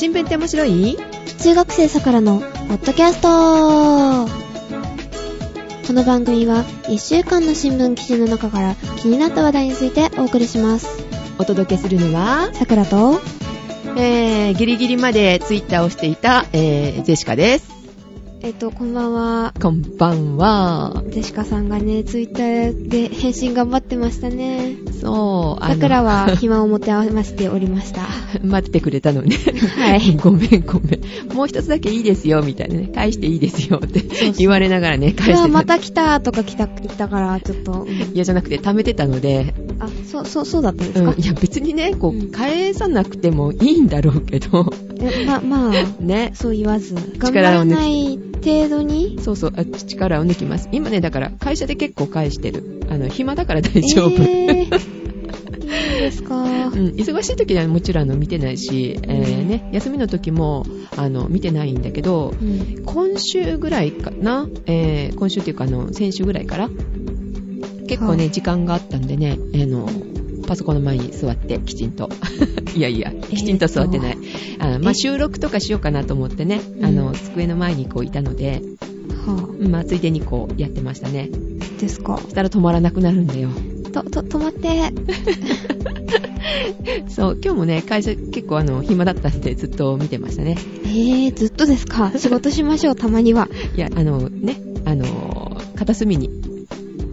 新聞って面白い？中学生さくらのポッドキャストこの番組は1週間の新聞記事の中から気になった話題についてお送りします。お届けするのは、さくらと、えー、ギリギリまでツイッターをしていた、えー、ジェシカです。えっと、こんばんは。こんばんは。ジェシカさんがね、ツイッターで返信頑張ってましたね。そう、さくらは暇を持て余しておりました。待っててくれたのね。はい ごめんごめん。もう一つだけいいですよ、みたいなね。返していいですよって言われながらね、返してまた来たとか来た、来たから、ちょっと、うんいやじゃなくて貯めてたので、あ、そう、そう、そうだったんですか、うん、いや別にね、こう、うん返さなくてもいいんだろうけど、えま、まあ、ね。そう言わず、頑張力を抜ない程度に、そうそう、あ力を抜きます。今ね、だから会社で結構返してる。あの、暇だから大丈夫。えー、いいんですか？うん、忙しい時はもちろん見てないし、えーね、休みの時もあの見てないんだけど、うん今週ぐらいかな、えー今週っていうかあの先週ぐらいから、結構ね、はい時間があったんでね、あの、パソコンの前に座ってきちんと。いやいや、きちんと座ってない。あまあ、え収録とかしようかなと思ってね、うんあの、机の前にこういたので、はまあ、ついでにこうやってましたね。ぁ、ですか。したら止まらなくなるんだよ。と、と、止まって。そう、今日もね、会社結構あの、暇だったんでずっと見てましたね。えー、ずっとですか。仕事しましょう、たまには。いや、あのね、あの、片隅に、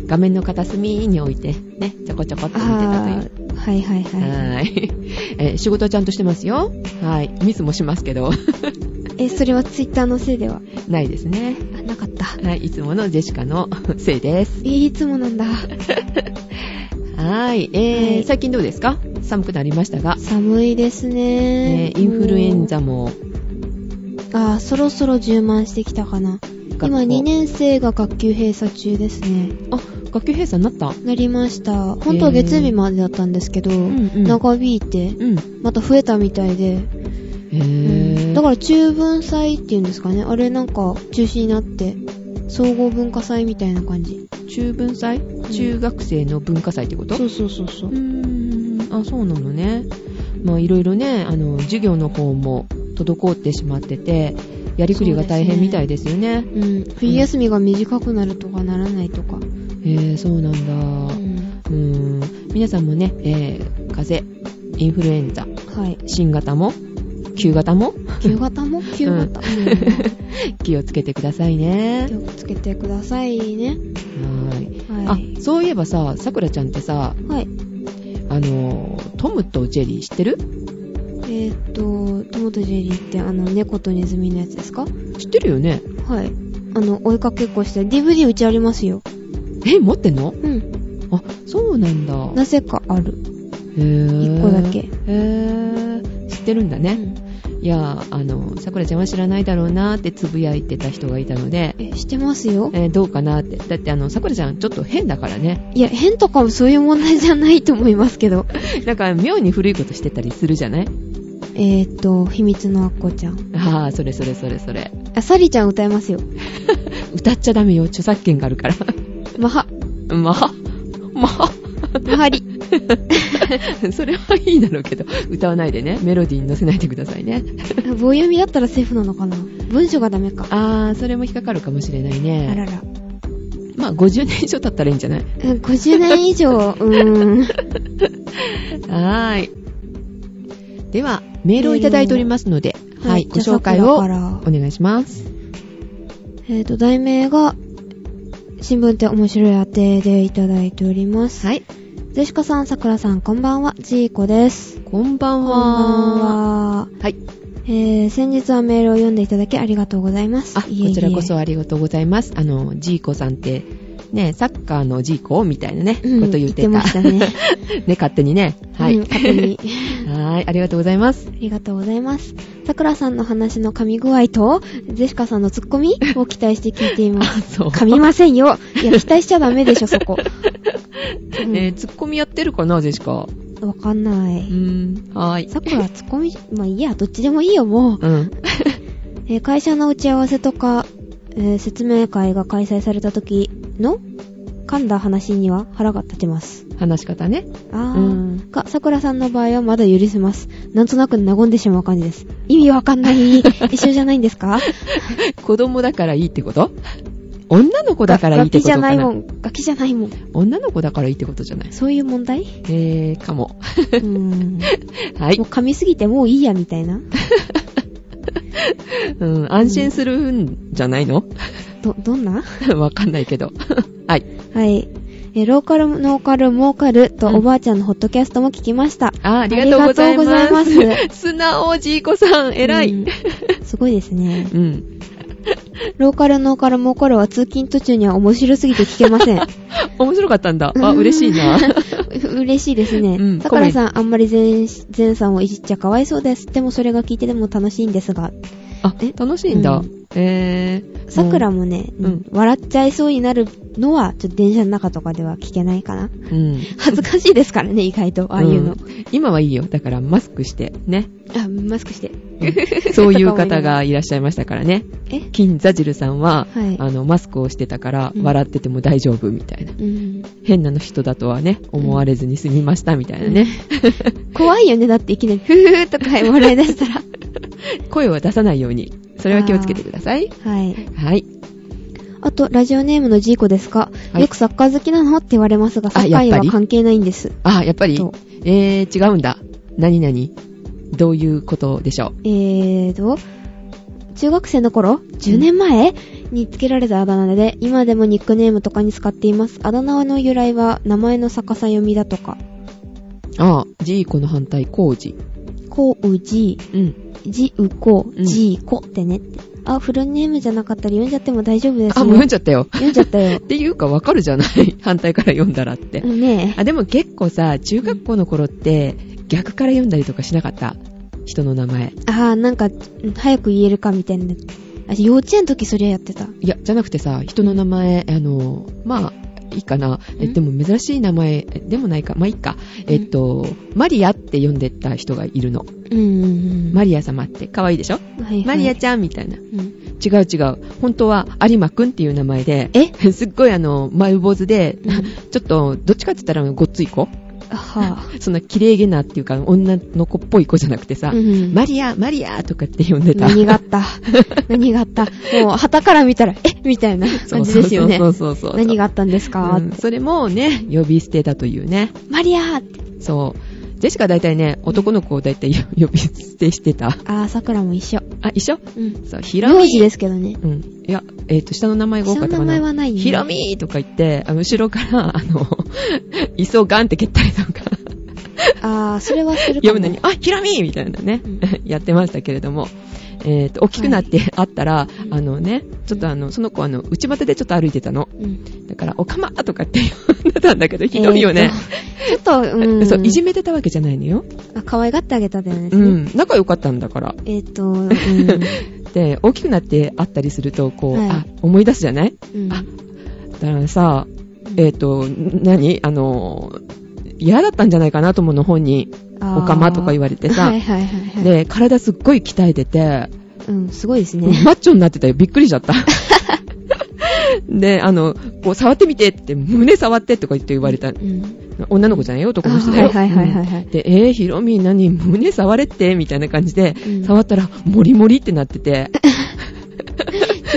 画面の片隅に置いて、ね、ちょこちょこっと見てたという。はいはいはい。はーい。えー仕事はちゃんとしてますよ。はい。ミスもしますけど、え、それはツイッターのせいでは？ないですね。あ、なかった。はい。いつものジェシカのせいです。えー、いつもなんだ。はい。えーはい最近どうですか？寒くなりましたが、寒いですねえ。ーインフルエンザも、あー、そろそろ充満してきたかな。今2年生が学級閉鎖中ですね。あ、学級閉鎖になった？なりました。本当は月曜日までだったんですけど、んうん長引いて、うん。また増えたみたいで、へー。だから中文祭っていうんですかね。あれなんか中止になって、総合文化祭みたいな感じ。中文祭？中学生の文化祭ってこと？そうそうそうそうう。ーん、あ、そうなのね。まあ、いろいろね、あの、授業の方も滞ってしまってて、やりくりが大変みたいですよね。うん。冬休みが短くなるとかならないとか。えー、そうなんだ。う。うんーん、皆さんもね、えー、風邪、インフルエンザ、はい。新型も、旧型も、旧型も？旧型。う ん気をつけてくださいね気。をつけてくださいね。はい。はい。あ、そういえばさ、さくらちゃんってさ、はい。あの、トムとジェリー知ってる？えーっと、トモとジェリーってあの猫とネズミのやつですか？知ってるよねはい。あの、追いかけっこして、DVD うちありますよ。え、持ってんの？うん。あ、そうなんだ。なぜかある。へー一個だけへー知ってるんだね。いや、あの、さくらちゃんは知らないだろうなーってつぶやいてた人がいたので、え、してますよ。えーどうかなって。だってあの、さくらちゃんちょっと変だからね。いや、変とかもそういう問題じゃないと思いますけど。なんか妙に古いことしてたりするじゃない？えーっと、秘密のアッコちゃん。ああ、それそれそれそれ。あ、サリちゃん歌えますよ。歌っちゃダメよ。著作権があるから。マハ、まあ、まあ。マハリ。それはいいだろうけど、歌わないでね。メロディーに乗せないでくださいね。棒読みだったらセーフなのかな？文章がダメか。あー、それも引っかかるかもしれないね。あらら。まあ、50年以上経ったらいいんじゃない？うん50年以上、うーん。はーい。では、メールをいただいておりますので、はい、ご紹介をお願いします。えーと、題名が、新聞って面白い当てでいただいております。はい。ゼシカさん、さくらさん、こんばんは、ジーコです。こんばんこんばんは。は。はい。えー、先日はメールを読んでいただきありがとうございます。あ、いえいえこちらこそありがとうございます。あの、ジーコさんって、ね、サッカーのジーコみたいなね、うんこと言ってた。言ってましたね。ね、勝手にね。はい。うん勝手に。はーい、ありがとうございます。ありがとうございます。さくらさんの話の噛み具合と、ゼシカさんのツッコミを期待して聞いていまあす。そう。噛みませんよ。いや、期待しちゃダメでしょ、そこ。うんえー、ツッコミやってるかな、ジェシカ。わかんない。うーん、はーい。さくらツッコミ、まあいいや、どっちでもいいよ、もう。うん。えー会社の打ち合わせとか、えー説明会が開催された時の噛んだ話には腹が立ちます。話し方ね。あー。うんが、桜さんの場合はまだ許せます。なんとなく和んでしまう感じです。意味わかんない。一緒じゃないんですか？子供だからいいってこと？女の子だからいいってことかな？ガキじゃないもん。ガキじゃないもん。女の子だからいいってことじゃない？そういう問題？えー、かも。うーん。はいもう。噛みすぎてもういいや、みたいな。うん、安心するんじゃないの？ど、どんな？わかんないけど。はい。はい。えーローカル、ノーカル、モーカルとおばあちゃんのホットキャストも聞きました。あ、ありがとうございます。ありがとうございま 素直じいこさん、偉い。うんすごいですね。うん。ローカル、ノーカル、モーカルは通勤途中には面白すぎて聞けません。面白かったんだ。あ、嬉しいな。嬉しいですね。うんさくらさん、あんまり前、前さんをいじっちゃかわいそうです。でもそれが聞いてでも楽しいんですが。あえ、楽しいんだ。うんえー。さくらもね、うんうん笑っちゃいそうになるのは、ちょっと電車の中とかでは聞けないかな。うん。恥ずかしいですからね、意外と、ああいうの。ん今はいいよ。だからマスクして、ね。あ、マスクして。そういう方がいらっしゃいましたからね。え？金座汁さんは、はいあの、マスクをしてたから、うん笑ってても大丈夫みたいな。うん。変な人だとはね、思われずに済みましたみたいなね。怖いよね、だっていきなり、ふふーとか笑い出したら。声を出さないように。それは気をつけてください。はい。はい。あと、ラジオネームのジーコですか、はいよくサッカー好きなのって言われますが、サッカーは関係ないんです。あ、やっぱり？えー、違うんだ。何々どういうことでしょえーと、中学生の頃 ?10 年前、につけられたあだ名で、今でもニックネームとかに使っています。あだ名の由来は、名前の逆さ読みだとか。うああ、ジーコの反対、コウジ。こうじ、うん。じうこ、うんじこってねって。あ、フルネームじゃなかったら読んじゃっても大丈夫ですよ。あ、もう読んじゃったよ。読んじゃったよ っ。ていうかわかるじゃない？反対から読んだらって。ねえ。あ、でも結構さ、中学校の頃って、逆から読んだりとかしなかった？人の名前。あー、なんか、うん早く言えるかみたいな。あ幼稚園の時それやってた。いや、じゃなくてさ、人の名前、あの、まあ、いいかな。え、んでも珍しい名前、えでもないか。まあいいか。えっと、マリアって呼んでた人がいるの。うんうんうん。マリア様って可愛いでしょ？はいはいマリアちゃんみたいな。うん違う違う。本当は有馬くんっていう名前で、え？すっごいあの、丸坊主で、うんちょっと、どっちかって言ったらごっつい子あ はそんな綺麗げなっていうか、女の子っぽい子じゃなくてさ、ぁ。うんマリア、マリアとかって呼んでた。何があった？何があった？もう、旗から見たら、え？みたいな感じですよね。そうそうそう。何があったんですか、うんそれもね、呼び捨てだというね。マリアーって。そう。ジェシカ大体ね、男の子を大体 呼び捨てしてた。あー、桜も一緒。あ、一緒？うん。そう、ひろみ。名字ですけどね。うん。いや、えっ、と、下の名前が多かったかな。下の名前はないねひろみーとか言って、あの後ろから、あの、磯ガンって蹴ったりとか、あー、それはするかも。読むのに、あ、ひろみーみたいなね、うん やってましたけれども。えっ、と、大きくなってあったら、あのね、ちょっとあの、その子あの、内股でちょっと歩いてたの。うん。だから、おかまとかって 呼んでたんだけど、ひどいよね。えーと。ちょっと、うん。そう、いじめてたわけじゃないのよ。あ、可愛がってあげたんだよね。うん。仲良かったんだから。えっ、と、うん。で、大きくなって会ったりすると、こう、はいあ、思い出すじゃない？うんあだからさ、えっ、と、何？あの、嫌だったんじゃないかなと思うの、本人。おかまとか言われてさはいはいはいはい。で、体すっごい鍛えてて、うん、すごいですね。マッチョになってたよ。びっくりしちゃった。で、あの、こう、触ってみてって、胸触ってとか言って言われた。うん。女の子じゃないよ、男の人だよ。あはいはいはいはいはいうんで、えー、ヒロミ何？胸触れって？みたいな感じで、うん触ったら、モリモリってなってて、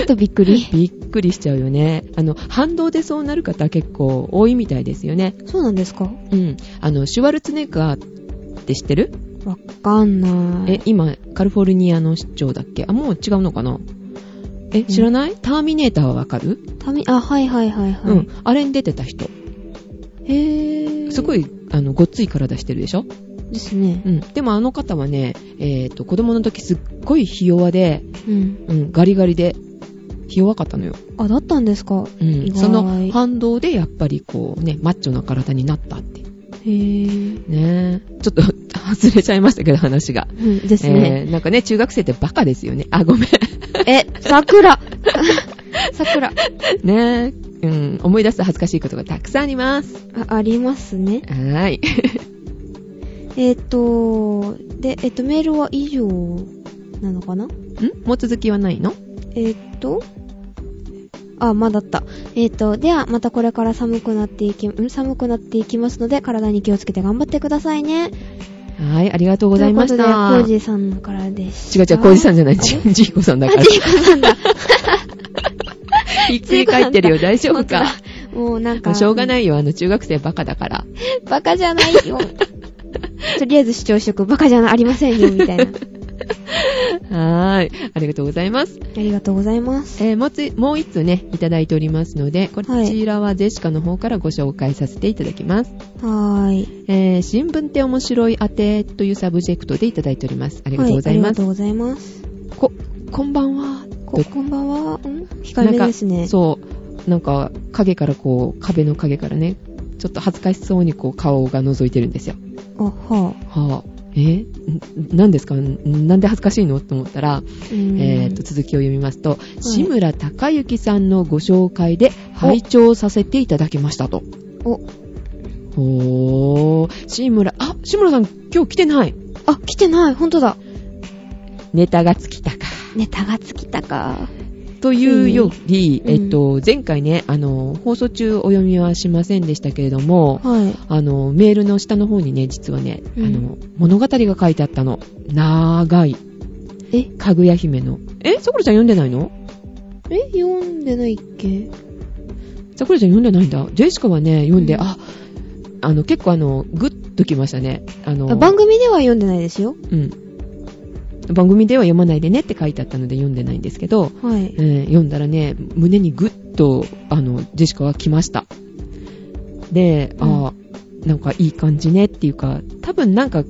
ちょっとびっくり。びっくりしちゃうよね。あの、反動でそうなる方結構多いみたいですよね。そうなんですか？うん。あの、シュワルツェネッガーって知ってる？わかんない。え、今、カリフォルニアの市長だっけ？あ、もう違うのかな？え、知らない、ターミネーターはわかる、たみ、あ、はいはいはいはい。うん。あれに出てた人。へぇー。すごい、あの、ごっつい体してるでしょ？ですね。うん。でもあの方はね、えっ、と、子供の時すっごいひ弱で、うん。うん、ガリガリで、ひ弱かったのよ。あ、だったんですか？うん。その反動でやっぱりこうね、マッチョな体になったって。へぇー。ねえ。ちょっと 外れちゃいましたけど、話が。うん、ですね。えー、なんかね、中学生ってバカですよね。あ、ごめん。え、桜 桜。ねえ。うん、思い出すと恥ずかしいことがたくさんあります。あ、ありますね。はーい。えっ、と、で、えっ、と、メールは以上なのかな？ん？もう続きはないの？えっ、と、あ、まだった。えっ、と、では、またこれから寒くなっていき、ん？寒くなっていきますので、体に気をつけて頑張ってくださいね。はい、ありがとうございましということで、コた。ージーさんからでした。違う違う、コージさんじゃない、ジジーコさんだかあ、ら。ジーコさんだ。ひっくり返ってるよ、大丈夫か？もうなんか。しょうがないよ、あの、中学生バカだから。バカじゃないよ。とりあえず主張しとく。バカじゃありませんよ、みたいな。はーい、ありがとうございます。ありがとうございます。えーもうつ、もう一通ね、いただいておりますので、こちらはゼシカの方からご紹介させていただきます。はーい。えー新聞って面白い宛てというサブジェクトでいただいております。ありがとうございます。はありがとうございます。こ、こんばんは。こ、こんばんは？ん？控えめですね。そう。なんか、影からこう、壁の影からね、ちょっと恥ずかしそうにこう、顔が覗いてるんですよ。あ、ははぁ、え？ん何ですか？んなんで恥ずかしいの？と思ったら、えーと、続きを読みますと、志村隆之さんのご紹介で拝聴させていただきましたと。お、おー、志村、あ、志村さん今日来てない。あ、来てない。ほんとだ。ネタが尽きたか。ネタが尽きたか。というより、うんえっと、前回ね、あの、放送中お読みはしませんでしたけれども、はい。あの、メールの下の方にね、実はね、うんあの、物語が書いてあったの。長い。え、かぐや姫の。え？さくらちゃん読んでないの？え、読んでないっけ？さくらちゃん読んでないんだ。ジェシカはね、読んで、うんあ、あの、結構あの、グッときましたね。あの、あ番組では読んでないですよ。うん。番組では読まないでねって書いてあったので読んでないんですけど、はい。えー読んだらね、胸にグッと、あの、ジェシカは来ました。で、うんあーなんかいい感じねっていうか、多分なんか、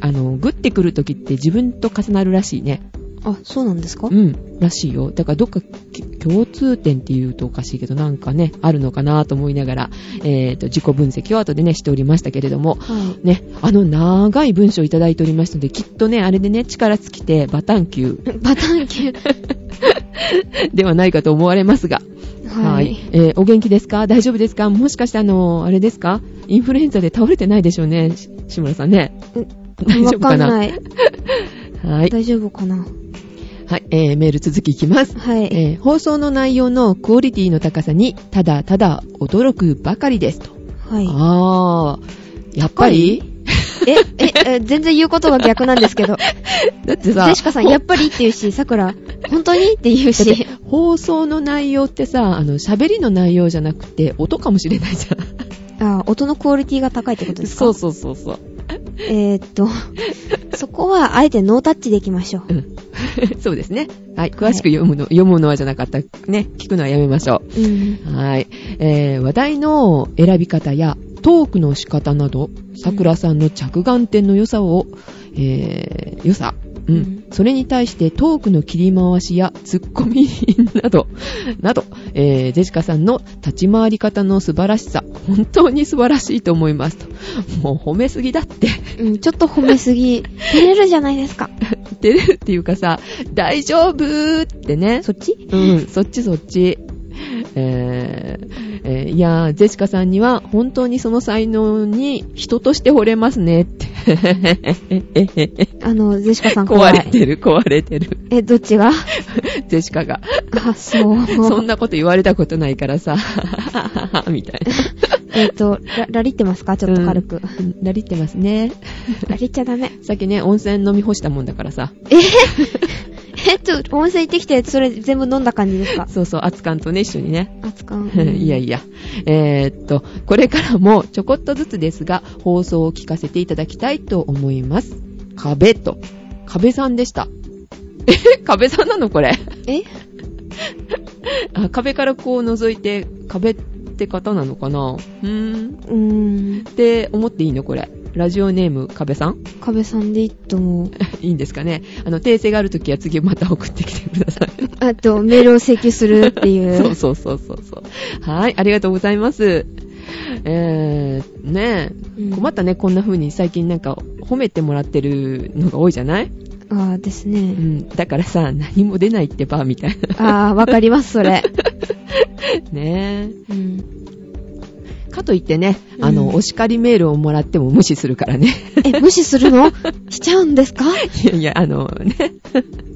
あの、グッてくるときって自分と重なるらしいね。あ、そうなんですか？うん、らしいよ。だからどっかき共通点って言うとおかしいけど、なんかね、あるのかなと思いながら、えっ、と、自己分析を後でね、しておりましたけれども、はね、あの長い文章をいただいておりましたので、きっとね、あれでね、力尽きて、バタン級い。バタン級。ではないかと思われますが、はい。えーお元気ですか？大丈夫ですか？もしかしてあの、あれですか？インフルエンザで倒れてないでしょうね、し志村さんね。大丈わ夫かな？はい。大丈夫かな？はい、えー、メール続きいきます。はい。えー放送の内容のクオリティの高さに、ただただ驚くばかりですと。はい。あー、やっぱり？え、え、え全然言うことが逆なんですけど。だってさ、ジェシカさん、やっぱりって言うし、さくら、本当にって言うし。放送の内容ってさ、あの、喋りの内容じゃなくて、音かもしれないじゃん。あ、音のクオリティが高いってことですか？そうそうそうそう。えーっと、そこはあえてノータッチでいきましょう。うん。そうですね。はい。詳しく読むの、読むのはじゃなかった。ね。聞くのはやめましょうん。う。はい。えー、話題の選び方やトークの仕方など、桜さんの着眼点の良さを、えー、良さ。うん。うんそれに対してトークの切り回しやツッコミなど、など、えー、ジェシカさんの立ち回り方の素晴らしさ、本当に素晴らしいと思いますと。もう褒めすぎだって。うん、ちょっと褒めすぎ。照れるじゃないですか。照れるっていうかさ、大丈夫ってね。そっち？うん、そっちそっち。えーえーいやー、ジェシカさんには本当にその才能に人として惚れますねって。あの、ジェシカさん。壊れてる、壊れてる。え、どっちが？ジェシカが。あ、そう。そんなこと言われたことないからさ、みたいな。えっと、ララリってますか？ちょっと軽く。うんなりってますね。ラリっちゃダメ。さっきね、温泉飲み干したもんだからさ。え？えっと、温泉行ってきて、それ全部飲んだ感じですか？そうそう、熱燗とね、一緒にね。熱燗。いやいや。えーっと、これからもちょこっとずつですが、放送を聞かせていただきたいと思います。壁と。壁さんでした。え壁さんなのこれ？え？あ、壁からこう覗いて、壁って方なのかな？うーん。うーん。って思っていいのこれ？ラジオネーム、壁さん？壁さんでいいと思う。いいんですかねあの、訂正があるときは次また送ってきてください。あと、メールを請求するっていう。そうそうそうそうそう。はい、ありがとうございます。えー、ねえ、うん困ったね、こんな風に最近なんか褒めてもらってるのが多いじゃない？ああですうね。ん。だからさ、何も出ないってば、みたいああ、わかります、それ。な。ねうん。え。かといってね、あの、うんお叱りメールをもらっても無視するからね。え、無視するの？しちゃうんですか？いやいや、あのね。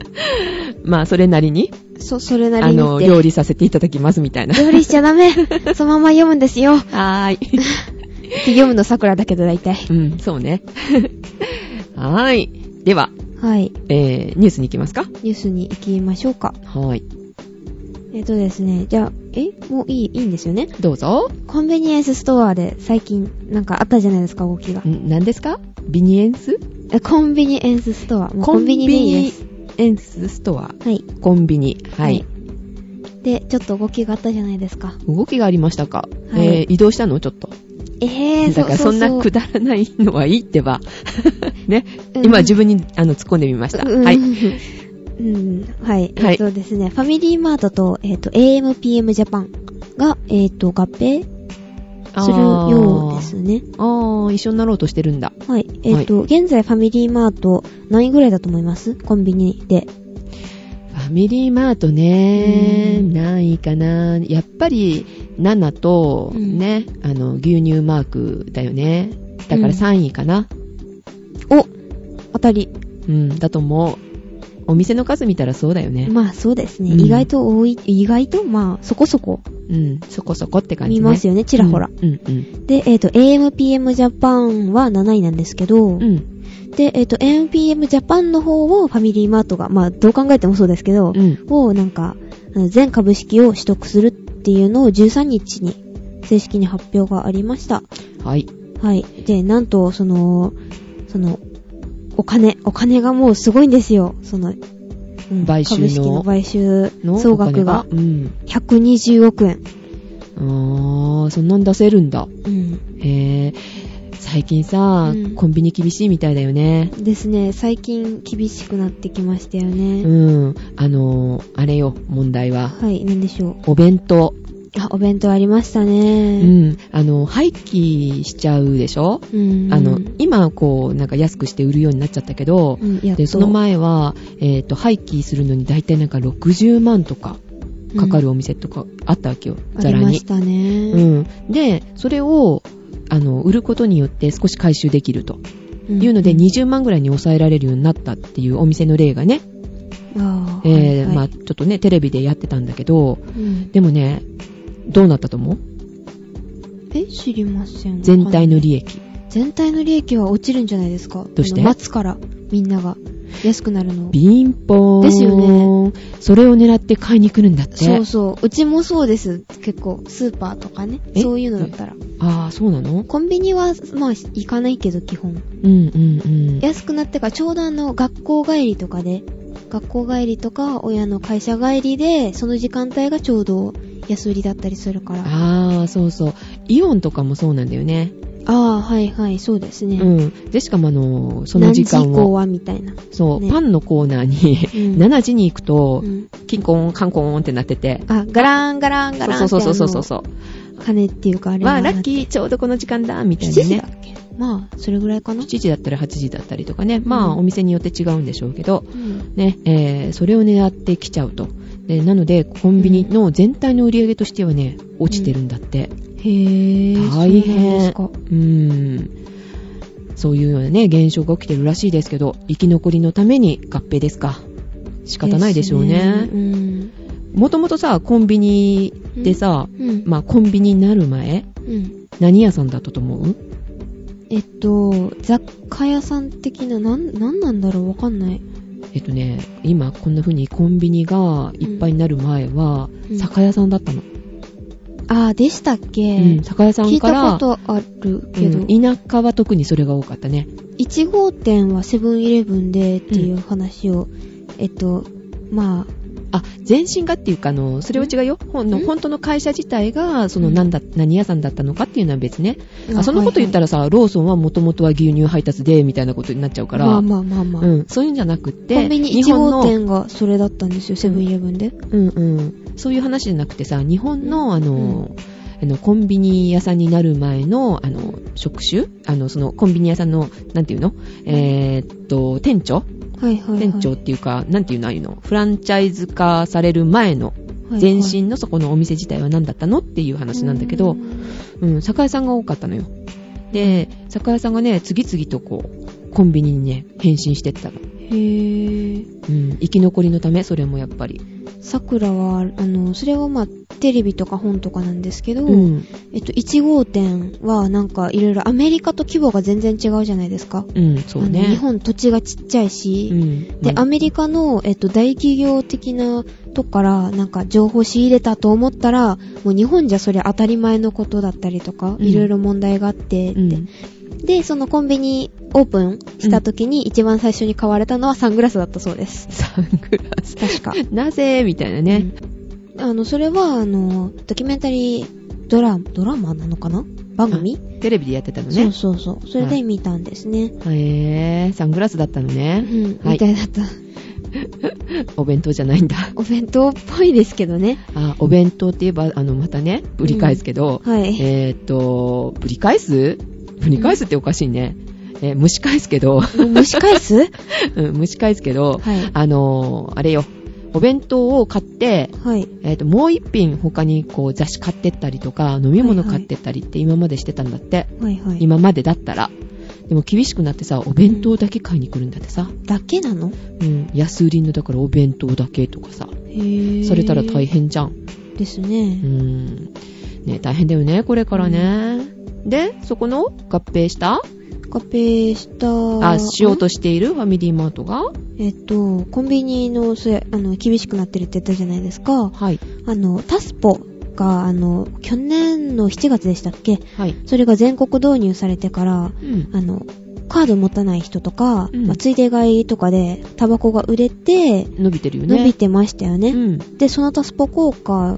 まあ、それなりに、そ、それなあの、りにって。料理させていただきますみたいな。料理しちゃダメ。そのまま読むんですよ。はーい。読むの桜だけど大体。うん、そうね。はーい。では、はい。えー、ニュースに行きますか？ニュースに行きましょうか。はーい。えっ、とですね、じゃあ、え？もういい、いいんですよね？どうぞ。コンビニエンスストアで最近なんかあったじゃないですか、動きが。ん何ですか？ビニエンス？えコンビニエンスストア。コンビニでいいです。エンスストア。はい。コンビニ。はい。で、ちょっと動きがあったじゃないですか。動きがありましたか、はいえー、移動したの？ちょっと。えー、だからそんなくだだらないのはいいってば。ね。うん今自分にあの突っ込んでみました。うんはい。うん、はい。はいえっ、とですね、ファミリーマートと、えっ、と、AMPM ジャパンが、えっ、と、合併するようですね。あーあー、一緒になろうとしてるんだ。はい。えっ、と、現在ファミリーマート何位ぐらいだと思います？コンビニで。ファミリーマートね、うん何位かな。やっぱり7と、うんね、あの、牛乳マークだよね。だからうん3位かな。お当たり。うん、だと思う。お店の数見たらそうだよね。まあそうですね。うん意外と多い、意外とまあそこそこうん、そこそこって感じね。見ますよね、ちらほら。うん、うん、うん。で、えっ、と、AMPM ジャパンは7位なんですけど、うん、で、えっ、と、AMPM ジャパンの方をファミリーマートが、まあどう考えてもそうですけど、うん。をなんか、全株式を取得するっていうのを13日に正式に発表がありました。はい。はい。で、なんと、その、その、お金、お金がもうすごいんですよ。その、うん買収の？株式の買収の？総額がお金うん。120億円。あー、そんなん出せるんだ。うん。へー。最近さ、うんコンビニ厳しいみたいだよね。ですね、最近厳しくなってきましたよね。うん。あのー、あれよ、問題は。はい、なんでしょう。お弁当。あ、お弁当ありましたうね。ん。あの、廃棄しちゃうでしょ？うん。あの、今、こう、なんか安くして売るようになっちゃったけど、うん、で、その前は、えっ、と、廃棄するのに大体なんか60万とかかかるお店とかあったわけよ、あざらに。りましたね。うん。で、それを、あの、売ることによって少し回収できるとうんいうので、20万ぐらいに抑えられるようになったっていうお店の例がね、あーえーはいはいまあちょっとね、テレビでやってたんだけど、うんでもね、どうなったと思う？え、知りません。全体の利益。全体の利益は落ちるんじゃないですか？どうして？待つから、みんなが。安くなるのを。ビンポーン。ですよね。それを狙って買いに来るんだって。そうそう。うちもそうです。結構、スーパーとかね。え？そういうのだったら。ああ、そうなの？コンビニは、まあ、行かないけど、基本。うんうんうん。安くなってから、ちょうどあの、学校帰りとかで、学校帰りとか、親の会社帰りで、その時間帯がちょうど安売りだったりするから。あああ、そうそう。イオンとかもそうなんだよね。あー、はいはい、そうですね。うん。で、しかもあの、その時間を、何時以降は、みたいな。そう、ねパンのコーナーに、うん7時に行くとう、んキンコーン、カンコーンってなってて、あ、ガラーンガラーンガラーンそうそうそうそうそう。あの鐘っていうかあれわあ、ラがッキー、ちょうどこの時間だ、みたい7なね時だ。っけ？まあ、それぐらいかな？7時だったり8時だったりとかね。まあ、うんお店によって違うんでしょうけど、うんね、えー、それを狙ってきちゃうと。でなので、コンビニの全体の売り上げとしてはね、落ちてるんだって。へぇ大変そうなん。そういうようなね、現象が起きてるらしいですけど、生き残りのために合併ですか。仕方ないでしょうね。もともとさ、コンビニでさ、うん。まあ、コンビニになる前、うん。何屋さんだったと思う？えっと、雑貨屋さん的な、なんなんだろうわかんない。えっとね、今こんな風にコンビニがいっぱいになる前は、うん酒屋さんだったの。あー、でしたっけ、うん、酒屋さ聞いたんから、ことあるけど、うん田舎は特にそれが多かったね。1号店はセブンイレブンでっていう話を、えっと、まあ、前身がっていうか、あの、それは違うよ。ほんのん本当の会社自体が、その、うんなんだ、何屋さんだったのかっていうのは別ね。あ、あそのこと言ったららさ、ローソンはもともとは牛乳配達で、みたいなことになっちゃうから。まあまあまあまあ。うん、そういうんじゃなくって、コンビニ1日本の号店がそれだったんですよ、セブンイレブンで。うんうん。そういう話じゃなくてさ、日本の、あの、あの、コンビニ屋さんになる前の、あの、職種？あの、その、コンビニ屋さんの、なんていうの？えーっと、店長？はいはい、はい。店長っていうか、なんていうの？ああいうの。フランチャイズ化される前の、はい前身のそこのお店自体は何だったのっていう話なんだけど、うん、酒屋さんが多かったのよ。で、酒屋さんがね、次々とこう、コンビニにね、変身してったの。へぇうん、生き残りのため、それもやっぱり。桜は、あの、それはまあ、テレビとか本とかなんですけど、うん。えっと、1号店はなんかいろいろアメリカと規模が全然違うじゃないですか。うん、そうね。日本土地がちっちゃいし、うん。で、まあアメリカの、えっと、大企業的なとこから、なんか、情報仕入れたと思ったら、もう日本じゃそれ当たり前のことだったりとか、うんいろいろ問題があって、ってうん。で、そのコンビニオープンした時に一番最初に買われたのはサングラスだったそうです。サングラス。確か。なぜ？みたいなね。あの、それは、あの、ドキュメンタリードラ、ドラマなのかな？番組、テレビでやってたのそうね。そうそう。それで見たんですね。へぇー、サングラスだったのうね。ん、はいみたいだった。お弁当じゃないんだ。お弁当っぽいですけどね。あ、お弁当って言えば、あの、またね、ぶり返すけど、はい。えーっと、ぶり返す？ぶり返すっておかしいね。えー蒸し返すけど、蒸し返す？うん蒸し返すけど、はい。あのーあれよ、お弁当を買って、はい。えーっと、もう一品他にこう雑誌買ってったりとか、飲み物買ってったりって今までしてたんだって。はいはい。今までだったら。でも厳しくなってさ、お弁当だけ買いに来るんだってさ。だけなの？うん。安売りのだからお弁当だけとかさ。へぇされたら大変じゃん。ですうね。ん。ね大変だよね、これからね。で、そこの合併した？合併した。あ、しようとしているファミリーマートが？えっと、コンビニの、それ、あの、厳しくなってるって言ったじゃないですか。はい。あの、タスポが、あの、去年の7月でしたっけ？はい。それが全国導入されてから、うん。あの、カード持たない人とか、うんまあついで買いとかで、タバコが売れて、伸びてるよね。伸びてましたよね。うん。で、そのタスポ効果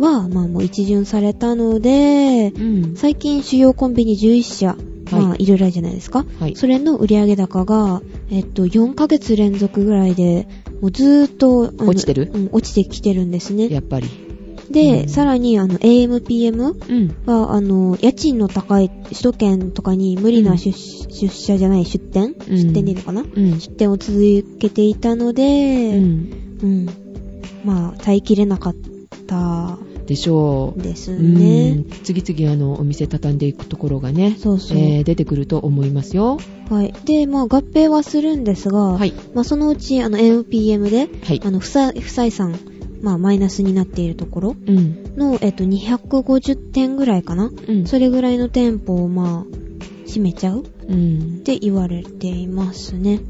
は、まあもう一巡されたので、うん。最近主要コンビニ11社、まあいろいろあるじゃないですか。はい。それの売上高が、えっと、4ヶ月連続ぐらいで、もうずーっと、落ちてる？うん、落ちてきてるんですね。やっぱり。で、うんさらに、あの、AMPM うん。は、あの、家賃の高い首都圏とかに無理な出,、出社じゃない出店、うん出店でいいのかな？うん。出店を続けていたのうで、うん。ん。まあ、耐えきれなかったでしょう。ですうねん。。次々あの、お店畳んでいくところがね、そうそう。えー出てくると思いますよ。はい。で、まあ、合併はするんですが、はい。まあ、そのうち、あの、AMPM で、はい。あの、不採算、まあ、マイナスになっているところうん。の、えっと、250店ぐらいかなうん。それぐらいの店舗を、まあ、閉めちゃうっうん。て言われていますね。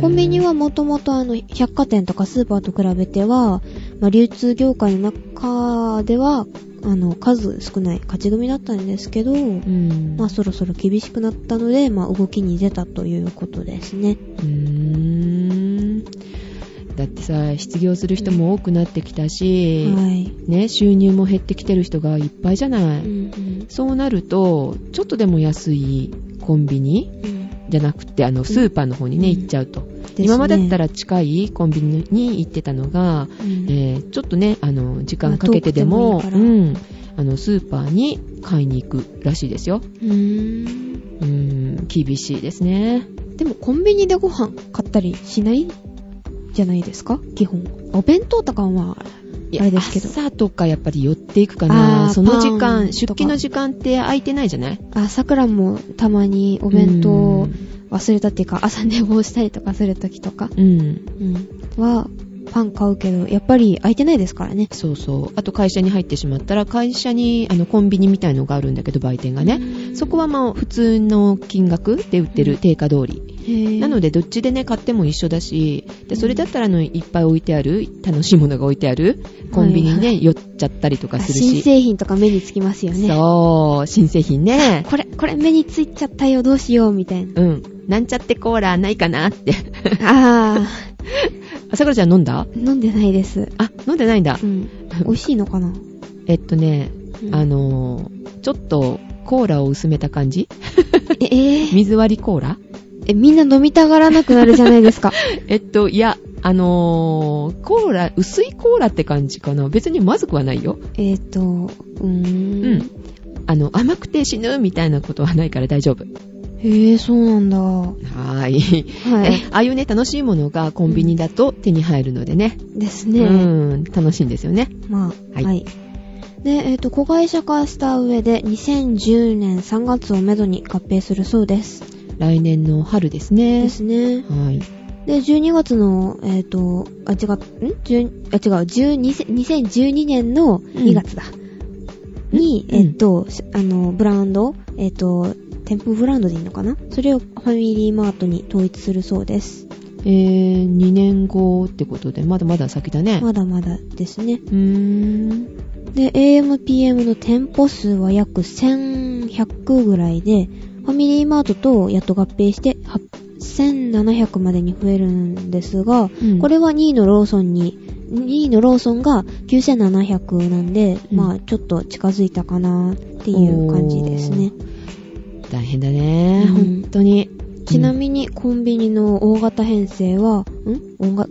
コンビニはもともとあの、百貨店とかスーパーと比べては、まあ、流通業界の中では、あの、数少ない勝ち組だったんですけど、うん。まあ、そろそろ厳しくなったので、まあ、動きに出たということですね。うーん。だってさ、失業する人も多くなってきたし、はい。ね、収入も減ってきてる人がいっぱいじゃない。うんうんそうなると、ちょっとでも安いコンビニうんじゃなくて、あの、スーパーの方にね、うん行っちゃうと。今までだったら近いコンビニに行ってたのが、うんえーちょっとね、あの、時間かけてでまも、あ遠くてもいいうん、あの、スーパーに買いに行くらしいですよ。うーん、厳しいですね。でもコンビニでご飯買ったりしない？じゃないですか？基本。お弁当とかはまあ、れですけど朝とかやっぱり寄っていくかあな。ーその時間、出勤の時間って空いてないじゃない？あ、桜もたまにお弁当を忘れたっていうか、朝寝坊したりとかするときとか、うん。うん。うん、は、パン買うけど、やっぱり空いてないですからね。そうそう。あと会社に入ってしまったら、会社にあのコンビニみたいのがあるんだけど、売店がね。そこはまあ普通の金額で売ってる定価通り。なので、でどっちでね、買っても一緒だし、で、それだったらあの、いっぱい置いてある、楽しいものが置いてある、コンビニにはね、寄っちゃったりとかあするし。新製品とか目につきますよね。そう、新製品ね。これ、これ目についちゃったよ、どうしよう、みたいな。うん。なんちゃってコーラないかなって。ああさくらちゃん飲んだ？ー、飲んでないです。あ、飲んでないんだう。ん。美味しいのかな、えっとね、うんあのー、ちょっとコーラを薄めた感じ？え、えー水割りコーラ？え、みんな飲みたがらなくなるじゃないですか。えっと、いや、あのー、コーラ、薄いコーラって感じかな。別にまずくはないよ。えっと、うーん。うんあの、甘くて死ぬみたいなことはないから大丈夫。へえ、そうなんだ。ははーい。いえ。ああいうね、楽しいものがコンビニだと手に入るのでね。ですうね。ん、楽しいんですよね。まあ、ははいい。で、えっ、と、子会社化した上で、2010年3月をめどに合併するそうです。来年の春ですねで。すね。はい。で、12月の、えっ、と、あ、違う、ん ?10 あ、違う、12 2012年の2月だ。に、うんえっ、と、しあの、ブランド、えっ、と、店舗ブランドでいいのかな？それをファミリーマートに統一するそうです。えー、2年後ってことで、まだまだ先だね。まだまだですね。うーん。で、AMPM の店舗数は約1100ぐらいで、ファミリーマートとやっと合併して8700までに増えるんですが、うん。これは2位のローソンに、2位のローソンが9700なんで、うん。まあちょっと近づいたかなっていう感じですね。大変だね。うん。本当に。ちなみにコンビニの大型編成は、ん？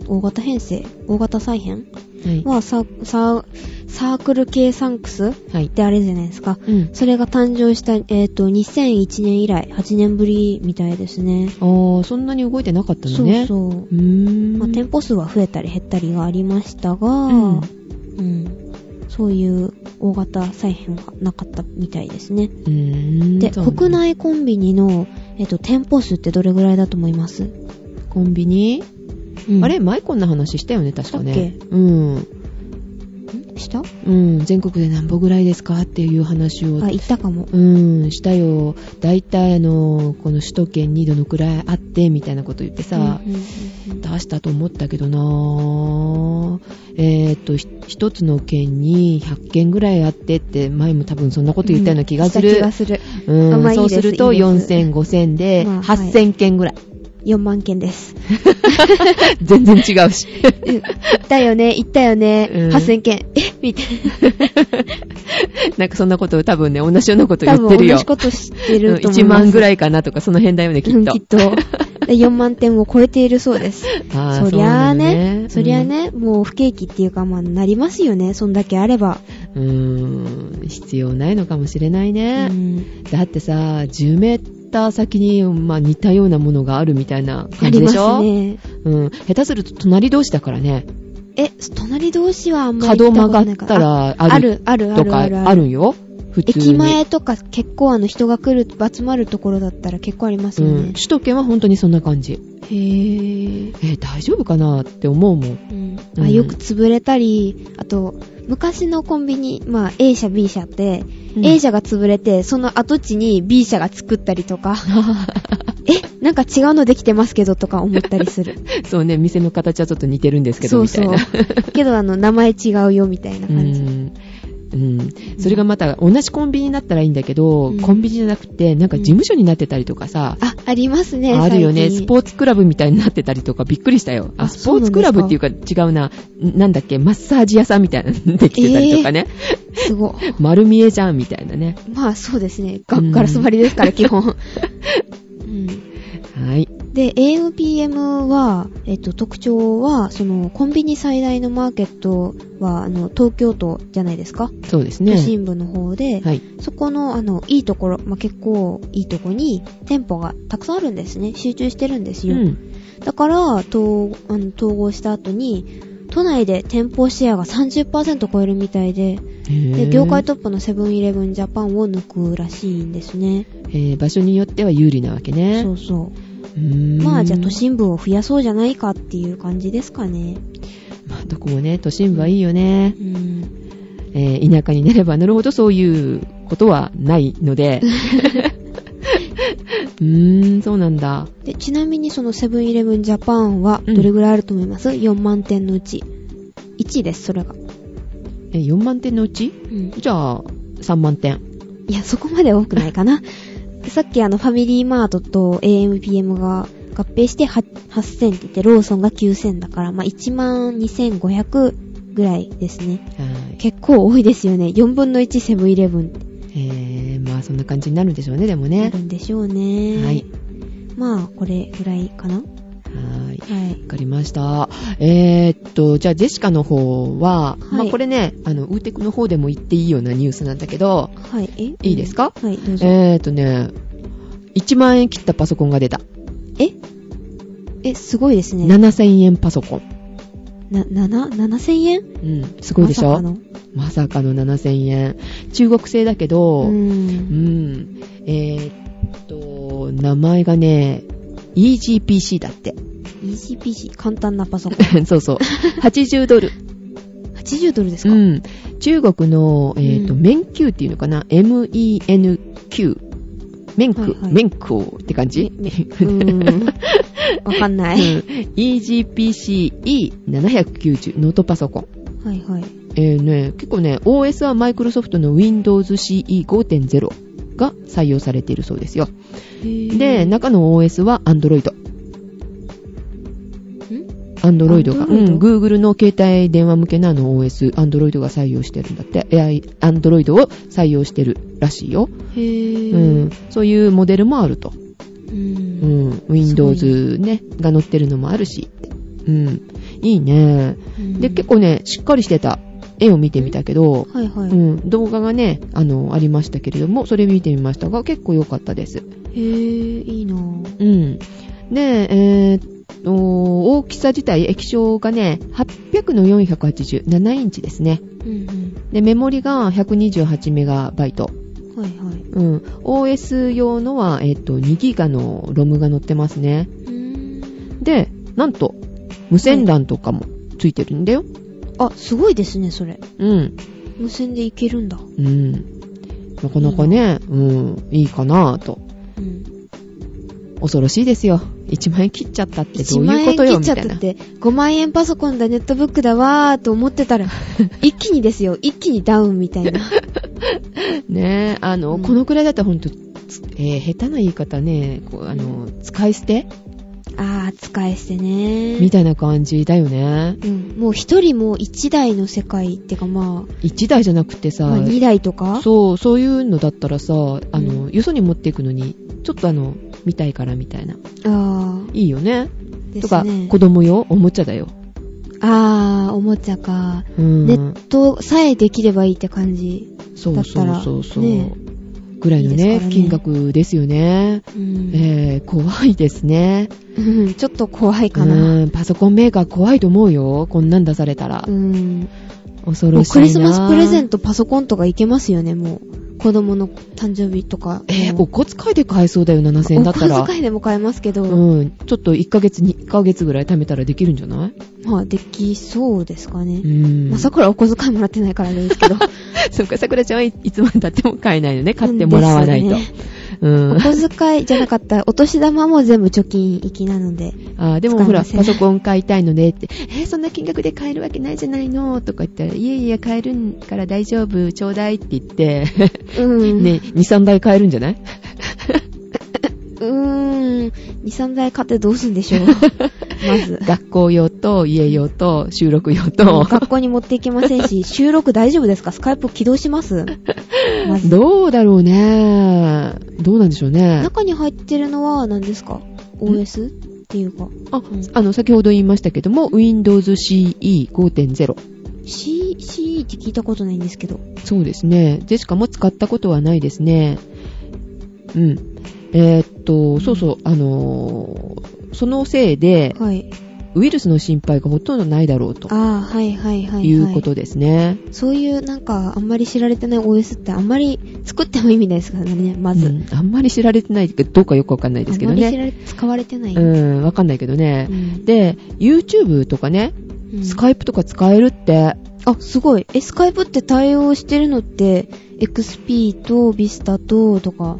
大型編成？大型再編？はい。はサーサーサークル系サンクスっはい。てあれじゃないですか。うん。それが誕生した、えっ、と、2001年以来、8年ぶりみたいですね。あー、そんなに動いてなかったのね。そうそう。うーん。まあ、店舗数は増えたり減ったりがありましたが、うんうんそういう大型再編がなかったみたいですね。で、国内コンビニの、えっ、と、店舗数ってどれぐらいだと思います、コンビニ、うんあれ前こんな話したよね、確かね。うん。んした？うん。全国で何歩ぐらいですかっていう話をあ、言ったかも。うん、したよ。だいたいあの、この首都圏にどのくらいあって、みたいなこと言ってさ、うんうんうん出したと思ったけどなぁ。えーっと、ひ一つの県に100件ぐらいあってって、前も多分そんなこと言ったような気がする。した気がする。うん、そうするといいです4000、5000でまあはい8000件ぐらい。4万件です。全然違うし。うん言ったよね、言ったよね、うん8000件。え？みたいな んかそんなことを多分ね、同じようなことな。言ってるよ多分同じ。こと知ってると思い1ます。万ぐらいかなとか、その辺だよね、きっと。うんきっと。で4万点を超えているそうです。そりゃあね、そりゃね、もう不景気っていうか、まあ、なりますよね。そんだけあれば。うーん、必要ないのかもしれないうね。ん。だってさ、10メーター先に、まあ、似たようなものがあるみたいなありま感じでしょ？すね。うん。下手すると隣同士だからね。え、隣同士はあんまり行角曲がっったらああるある、ある、あとかるある。よ。普通に。駅前とか結構あの人が来る、集まるところだったら結構ありますうん。よね。首都圏は本当にそんな感じ。へぇー。えー大丈夫かなって思うもん。うんうんあよく潰れたり、あと、昔のコンビニ、まあ A 社 B 社って、うん A 社が潰れて、その跡地に B 社が作ったりとか、え、なんか違うのできてますけどとか思ったりする。そうね、店の形はちょっと似てるんですけど、そうそう。けどあの、名前違うよみたいなう感じ。ん。うん。それがまた、同じコンビニだったらいいんだけど、うんコンビニじゃなくて、なんか事務所になってたりとかさ、あ、ありますね、あるよね。スポーツクラブみたいになってたりとかびっくりしたよ。あ、あスポーツクラブっていうか違うな。んなんだっけ、マッサージ屋さんみたいなのできてたりとかね。すごい。丸見えじゃんみたいなね。まあそうですね。うんガガラス張りですから、基本。うんはい。で、AMPM は、えっと、特徴は、その、コンビニ最大のマーケットは、あの、東京都じゃないですか？そうですね都。心部の方で、はい。そこの、あの、いいところ、まあ、結構いいとこに、店舗がたくさんあるんですね。集中してるんですよ。うん。だから、統あの統合した後に、都内で店舗シェアが30%超えるみたいで、で、業界トップのセブンイレブンジャパンを抜くらしいんですね。えー場所によっては有利なわけね。そうそう。まあじゃあ都心部を増やそうじゃないかっていう感じですかね。まあ、どこもね、都心部はいいよねう。ん。えー田舎になればなるほどそういうことはないので。うーん、そうなんだ。で、ちなみにそのセブンイレブンジャパンはうんどれぐらいあると思います、?4 万点のうち。1位です、それが。え、4万点のうち？うん。じゃあ、3万点。いや、そこまで多くないかな。さっきあの、ファミリーマートと AMPM が合併しては8000って言って、ローソンが9000だから、まあ、1万2500ぐらいですね。はい。結構多いですよね。4分の1セブンイレブンえー、まあそんな感じになるんでしょうね、でもなねる。んでしょうね。はい。まあ、これぐらいかなはい。はい。わかりました。えー、っと、じゃあ、ジェシカの方は、はいまあこれね、あの、ウーテクの方でも言っていいようなニュースなんだけど、はい。え？いいですか？はい、どうぞ。えー、っとね、1万円切ったパソコンが出た。え？え、すごいですね。7000円パソコン。な、な、な、7000円？うん、すごいでしょ？まさかのまさかの7000円。中国製だけど、う。うんん、えー、っと、名前がね、EGPC だって。イージーピージー、簡単なパソコン。そうそう。80ドル。80ドルですか、うん。中国の、えっ、と、うんメンキューっていうのかな ?M-E-N-Q。メンク、はいはいメンクって感じ？わかんな うんい。EGPC-E790 ノートパソコン。はいはい。えーね、結構ね、OS はマイクロソフトの Windows CE5.0 が採用されているそうですよ。で、中の OS は Android。Android が、う？ん、Google の携帯電話向けのあの OS、Android が採用してるんだって。いや、Android を採用してるらしいよ。へぇうん、そういうモデルもあると。う。うんん、Windows ね、が載ってるのもあるし。うん、いいね。で、結構ね、しっかりしてた絵を見てみたけど、はいはい。うん、動画がね、あの、ありましたけれども、それ見てみましたが、結構良かったです。へぇいいなぁ。うん。で、えー大きさ自体、液晶がね、800の480、7インチですね。うんうん。で、メモリが128メガバイト。はいはい。うん。OS 用のは、えーっと、2ギガのロムが載ってますね。で、なんと、無線 LAN とかもついてるんだよ。あ、すごいですね、それ。うん。無線でいけるんだ。うん。なかなかね、うん、いいかなぁと。うん。恐ろしいですよ。1万円切っちゃったってど1う万円いうことよ、みたいな切っちゃったっ。て、5万円パソコンだ、ネットブックだわーと思ってたら、一気にですよ、一気にダウンみたいな。ねえ、あの、うんこのくらいだったらほんと、つえー下手な言い方ね、こう、あの、使い捨てあー、使い捨てねみたいな感じだよね。うん。もう一人も一台の世界ってかま1台じゃなくてあ、さ、まあ二台とか？そう、そういうのだったらさ、あの、うよそに持っていくのに、ちょっとあの、見たいからみたいな。あいいよね。とか。子供用？おもちゃだよ。あー、おもちゃか。うん。ネットさえできればいいって感じ。そうそうそうそう。ねぐらいのねいいね金額ですよね。うん。えー、怖いですね。うんちょっと怖いかな。うん、パソコンメーカー怖いと思うよ。こんなん出されたらう。ん。恐ろしいな。クリスマスプレゼントパソコンとかいけますよね、もう。子供の誕生日とか。えー、お小遣いで買えそうだよ、7000円だったおら。小遣いでも買えますけど、うん。ちょっと1ヶ月、2ヶ月ぐらい貯めたらできるんじゃない？まあ、できそうですかね。うん。まあ、さくらお小遣いもらってないからですけど。そっか、さくらちゃんはいいつまで経っても買えないのね。買ってもらわないと。うんお。小遣いじゃなかったら、お年玉も全部貯金行きなので。あーでもほら、パソコン買いたいのでって、えーそんな金額で買えるわけないじゃないのとか言ったら、いやいや、買えるんから大丈夫、ちょうだいって言って、うん。ね、2、3台買えるんじゃない？23台買ってどうすんでしょう？まず。学校用と家用と収録用と。学校に持っていけませんし 収録大丈夫ですか？スカイプ起動します？まず。どうだろうね。どうなんでしょうね。中に入ってるのは何ですか？OS っていうか。あ、うん、あの先ほど言いましたけども Windows CE5.0 C、CE って聞いたことないんですけど。そうですね。でしかも使ったことはないですね。うん。えーっと、そうそう、あのーそのせいで、はい。ウイルスの心配がほとんどないだろうとああ、はいはいはい、はい。いうことですね。そういうなんかあんまり知られてない OS ってあんまり作っても意味ないですからね、まず。うんあんまり知られてないかどうかよくわかんないですけどね。あんまり知られ、使われてない。うん、わかんないけどね。うんで、YouTube とかね、うんスカイプとか使えるって、あ、すごい。え、スカイプって対応してるのって、XP と Vista ととか、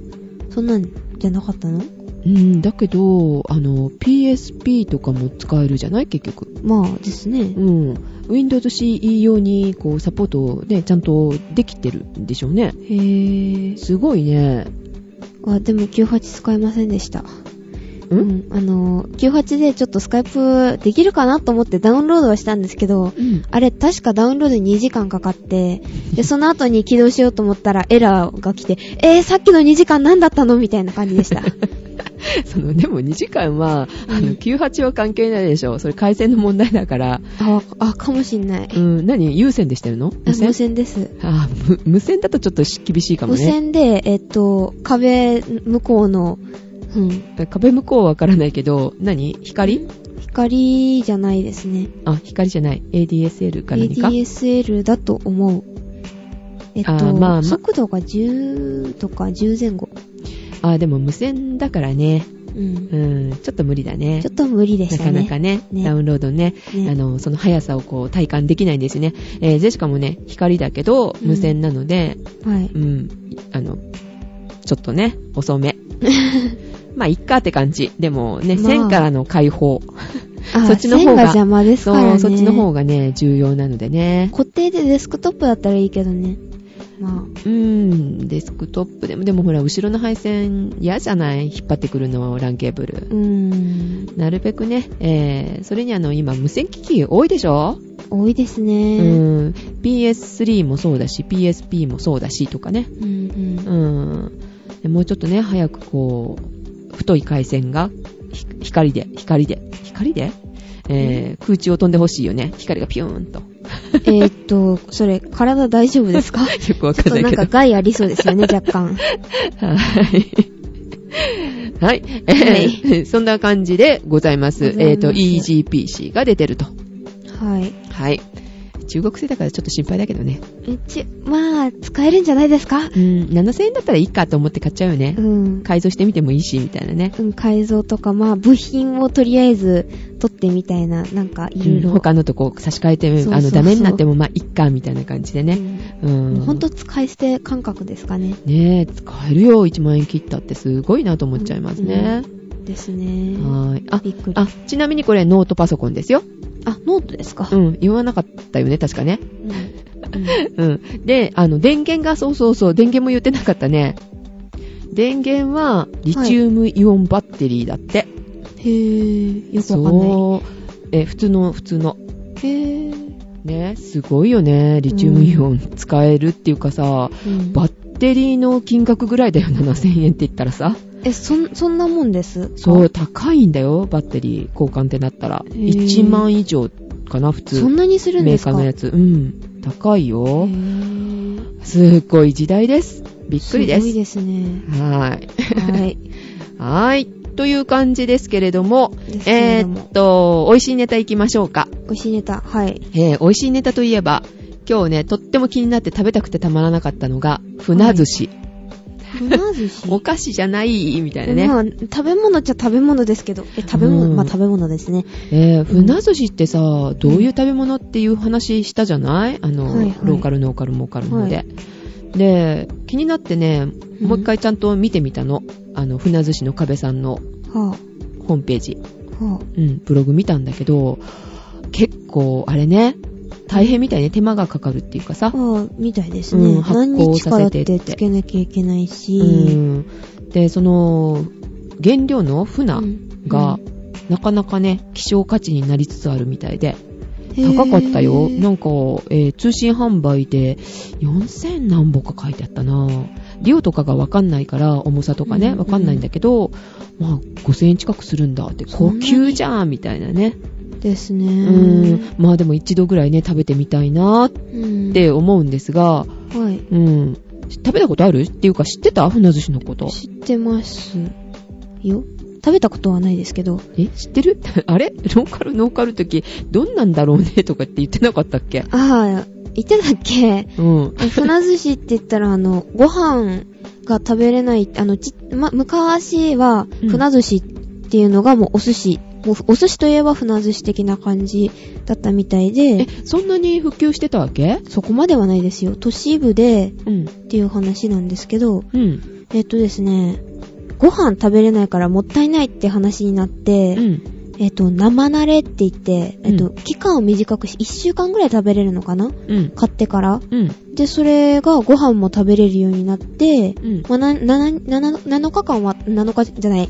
そんなんじゃなかったの？うん、だけど、あの、PSP とかも使えるじゃない？結局。まあですね。うん。Windows CE 用に、こう、サポートね、ちゃんとできてるんでしょうね。へぇー。すごいね。あ、でも98使えませんでした。ん、うん。あの、98でちょっとスカイプできるかなと思ってダウンロードはしたんですけど、うん。あれ、確かダウンロードに2時間かかって、で、その後に起動しようと思ったらエラーが来て、えー、さっきの2時間何だったのみたいな感じでした。その、でも2時間は、あの、うん98は関係ないでしょ。それ回線の問題だから。あ、あ、かもしんない。うん、何？有線でしてるの？あ無線？です。あむ無線だとちょっと厳しいかも無ね。線で、えっと、壁向こうの、うん、壁向こうはわからないけど、何？光？光じゃないですね。あ、光じゃない。ADSL か何か？ADSL だと思う。えっと、あーまあまあ速度が10とか10前後。あ、でも無線だからね。うん。うん、ちょっと無理だねちょ。っと無理でしなたね。かなかね、ねダウンロードね、ねあの、その速さをこう体感できないんですね。えー、ジェシカもね、光だけど、うん無線なので、はい。うん、あの、ちょっとね、遅め。まあ、いっかって感じ。でもね、まあ線からの解放。あ そっちの方が線が邪魔ですそからね。う、そっちの方がね、重要なのでね。固定でデスクトップだったらいいけどね。まうーん、デスクトップでも、でもほら、後ろの配線嫌じゃない？引っ張ってくるの、LAN ケーブルあ、。うーん。なるべくね、えー、それにあの、今、無線機器多いでしょ？多いですうね。ん。PS3 もそうだし、PSP もそうだし、とかね。うん。うん。うん。でもうちょっとね、早くこう、太い回線が、ひ光で、光で、光で？えー、空中を飛んでほしいよね。光がピューンと。えーっと、それ、体大丈夫ですか？よくわちょっとなんかかんないけど。害ありそうですよね、若干。はい。はい。えー そんな感じでございます。ございますえっ、と、EGPC が出てると。はい。はい。中国製だからちょっと心配だけどね。うち、まあ、使えるんじゃないですか？うん、7000円だったらいいかと思って買っちゃうよねう。ん。改造してみてもいいし、みたいなね。うん、改造とか、まあ、部品をとりあえず取ってみたいな、なんか、いろいろ。うん他のとこ差し替えて、そうそうそうあの、ダメになってもまあ、いっか、みたいな感じでね。う。うんん。ほんと使い捨て感覚ですかね。ねえ、使えるよ、1万円切ったってすごいなと思っちゃいますね。ですね。はーい。あ、びっくり。あ、ちなみにこれノートパソコンですよ。あ、ノートですか？うん、言わなかったよね、確かね。うん。うん。で、あの、電源が、そうそうそう、電源も言ってなかったね。電源は、リチウムイオンバッテリーだって。へぇー、よくわかんない。そう。え、普通の、普通の。へぇー。ね、すごいよね。リチウムイオン使えるっていうかさ、うんバッテリーの金額ぐらいだよ、7000円って言ったらさ。え、そん、そんなもんです？そう、高いんだよ、バッテリー交換ってなったら。へー1万以上かな、普通。そんなにするんメーですか？カーのやつ。うん。高いへよ。ーすっごい時代です。びっくりですす。ごいですね。はーい。はい。はーい。という感じですけれども、えーっと、美味しいネタ行きましょうか。美味しいネタ。はい。えー、美味しいネタといえば、今日ね、とっても気になって食べたくてたまらなかったのが、船寿司。船寿司お菓子じゃないみたいなね。まあ、食べ物っちゃ食べ物ですけど。え、食べ物、うんまあ食べ物ですね。えー、船寿司ってさ、どういう食べ物っていう話したじゃない？あの、はいはいローカル、ノーカル、モーカルので。で、気になってね、もう一回ちゃんと見てみたの。あの、船寿司の壁さんのはホームページ。ぁ、はうん、ブログ見たんだけど、結構、あれね、大変みたいね、手間がかかるっていうかさぁ、。ああ、みたいですね。うん発何酵させてっててつけなきゃいけないし。うん。で、その、原料の船が、なかなかね、希少価値になりつつあるみたいで、高かったよ。なんか、えー通信販売で4000何本か書いてあったな量とかがわかんないから、重さとかね、うんわかんないんだけど、まあ、5000円近くするんだって、高級じゃんみたいなね。ですね。うん。まあでも一度ぐらいね、食べてみたいなっうん。て思うんですが、はい。うん。食べたことある？っていうか知ってた？船寿司のこと。知ってますよ。食べたことはないですけど。え？知ってる？あれ？ローカル、ノーカル時、どんなんだろうねとかって言ってなかったっけ？ああ、言ってたっけ？うん。え船寿司って言ったら、あの、ご飯が食べれない、あの、ち、ま、昔は、うん船寿司っていうのがもうお寿司、もうお寿司といえば船寿司的な感じだったみたいえで、、そんなに普及してたわけ？そこまではないですよ。都市部でうん。っていう話なんですけど、うん。えっとですね、ご飯食べれないからもったいないって話になって、うん。えっと、生慣れって言って、えっと、うん期間を短くし、1週間ぐらい食べれるのかな？うん。買ってから。うん。で、それがご飯も食べれるようになって、うん。まあ、な、な、な、7日間は、7日じゃない。ね、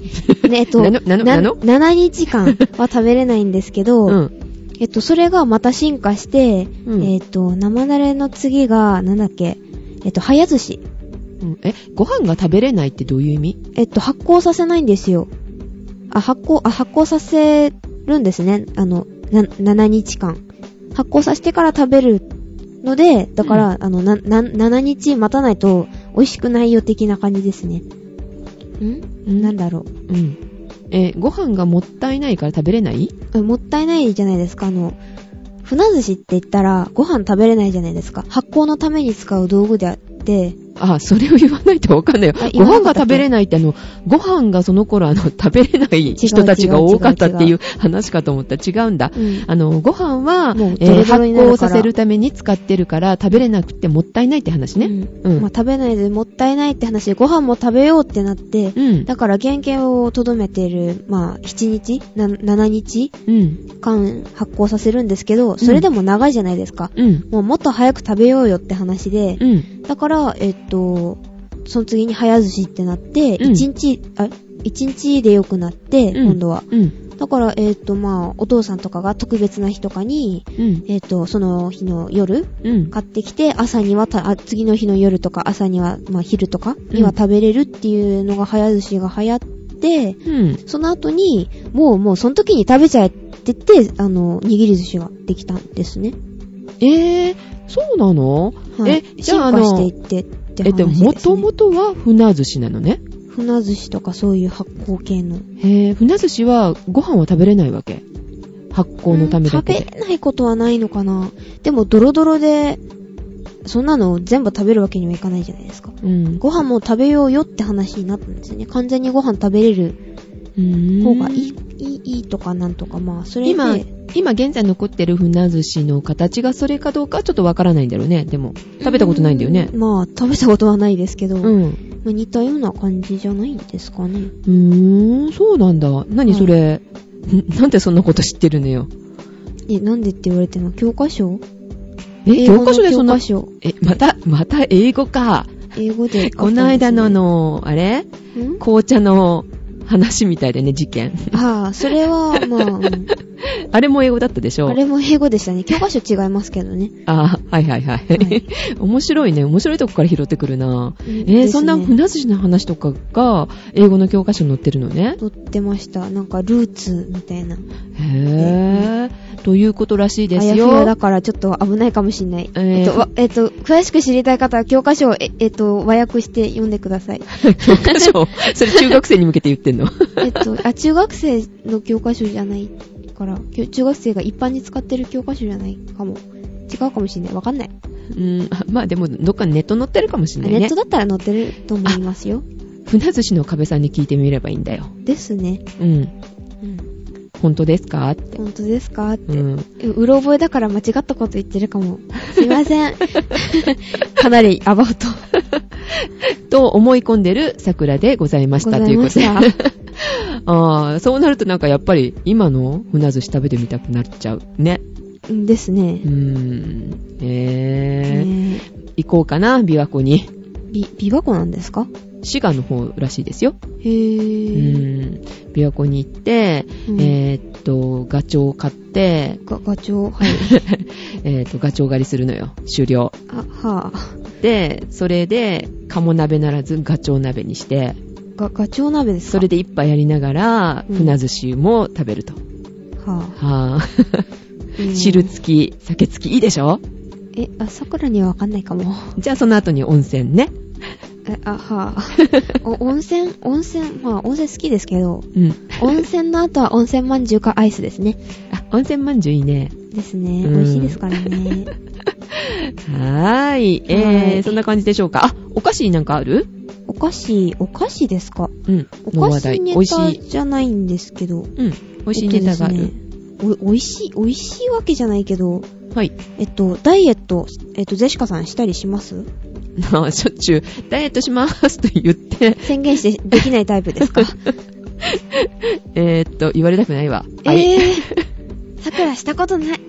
えっと、なのなのななの？7日間は食べれないんですけど、うん。えっと、それがまた進化して、うんえっと、生だれの次が、なんだっけ、えっと、早寿司。うんえ、ご飯が食べれないってどういう意味？えっと、発酵させないんですよ。あ、発酵、あ、発酵させるんですね。あの、な、7日間。発酵させてから食べるので、だから、あの、な、な、7日待たないと美味しくないよ的な感じですね。ん？なんだろう。うん。え、ご飯がもったいないから食べれない？えもったいないじゃないですか。あの、船寿司って言ったらご飯食べれないじゃないですか。発酵のために使う道具であって、あ、それを言わないとわかんないよあ。ご飯が食べれないってあの、ご飯がその頃あの、食べれない人たちが多かったっていう話かと思ったら違うんだ。うん。あの、ご飯は、え発酵させるために使ってるから食べれなくてもったいないって話ね。うん。まあ、食べないでもったいないって話で、ご飯も食べようってなって、うん。だから原型をとどめてる、まあ、7日？な ?7 日？うん。間発酵させるんですけど、それでも長いじゃないですか。うん。もうもっと早く食べようよって話で、うん。だから、えっと、その次に早寿司ってなって、うん1日、あ、1日で良くなって、うん今度は。うん。だから、えっと、まあ、お父さんとかが特別な日とかに、うん。えっと、その日の夜、うん。買ってきて、朝にはた、あ次の日の夜とか、朝には、まあ、昼とかには食べれるっていうのが早寿司が流行って、うん。その後に、もう、もう、その時に食べちゃえって言って、あの、握り寿司ができたんですね。えー、そうなの？はい。えじゃあ進化していってってえ、話です、でも、ともとは船寿司なのね。船寿司とかそういう発酵系の。へえ、船寿司はご飯は食べれないわけ。発酵のためだうんけで。食べれないことはないのかな。でも、ドロドロで、そんなの全部食べるわけにはいかないじゃないですか。うん。ご飯も食べようよって話になったんですよね。完全にご飯食べれる方がいい、いい、いいとかなんとか、まあ、それで。今、今現在残ってる船寿司の形がそれかどうかはちょっとわからないんだろうね。でも、食べたことないんだよねう。まあ、食べたことはないですけど、うん。まあ、似たような感じじゃないんですかね。うーん、そうなんだ。何それ、ん なんでそんなこと知ってるのよ？え、なんでって言われても、教科書？え、教科書でそんな？教科、書。え、また、また英語か。英語で、この間のあ、の、あれ？ん？紅茶の話みたいでね、事件。ああ、それは、まあ、う んあれも英語だったでしょあれも英語でしたね。教科書違いますけどね。あはいはいはい。はい 面白いね。面白いとこから拾ってくるな。うんえーそんな船寿司の話とかが英語の教科書に載ってるのね？撮ってました。なんか、ルーツみたいな。へぇー。ということらしいですあやふやだよ。からちょっと危ないかもしんない。えーえっと、わえっと、詳しく知りたい方は教科書を、ええっと、和訳して読んでください。教科書それ中学生に向けて言ってんの？えっと、あ、中学生の教科書じゃないから、中学生が一般に使ってる教科書じゃないかも。違うかもしんない。わかんない。うん、まあでも、どっかにネット載ってるかもしれないねネット。だったら載ってると思いますよ。船寿司の壁さんに聞いてみればいいんだよ。ですね。うん。うん。本当ですか？って。本当ですか？って。うん。ううろ覚えだから間違ったこと言ってるかも。すいません。かなりアバウト。と思い込んでる桜でございましたということで。ああ、そうなるとなんかやっぱり今の船寿司食べてみたくなっちゃう。ね。うんですねうー。ん。えー、ね行こうかな、琵琶湖に。び、琵琶湖なんですか？滋賀の方らしいですよ。へうぇー。ん。琵琶湖に行って、うんえーっと、ガチョウを買って、が、ガチョウ、はい。えーっと、ガチョウ狩りするのよ。終了。あ、はぁ、で、それで、鴨鍋ならずガチョウ鍋にして、が、ガチョウ鍋ですか？それで一杯やりながら、うん船寿司も食べると。ははぁ。ぁ、うん 汁付き、酒付き、いいでしょ？え、あ、桜にはわかんないかも。じゃあその後に温泉ね。え、あ、はぁ。お温泉、温泉、まあ温泉好きですけど、うん。温泉の後は温泉まんじゅうかアイスですね。あ、温泉まんじゅういいね。ですね。うん美味しいですからね。はーい。えー、はいそんな感じでしょうか。あ、お菓子なんかある？お菓子、お菓子ですか？うん。お菓子。ネ。タじゃないんですけど。うん。美味しいネタがある。えっとですねお、美味しい、美味しいわけじゃないけど、はい。えっと、ダイエット、えっと、ゼシカさんしたりします？まあ、しょっちゅう、ダイエットしますと言って、宣言してできないタイプですか？えーっと、言われたくないわ。えはい。ぇー。桜したことない。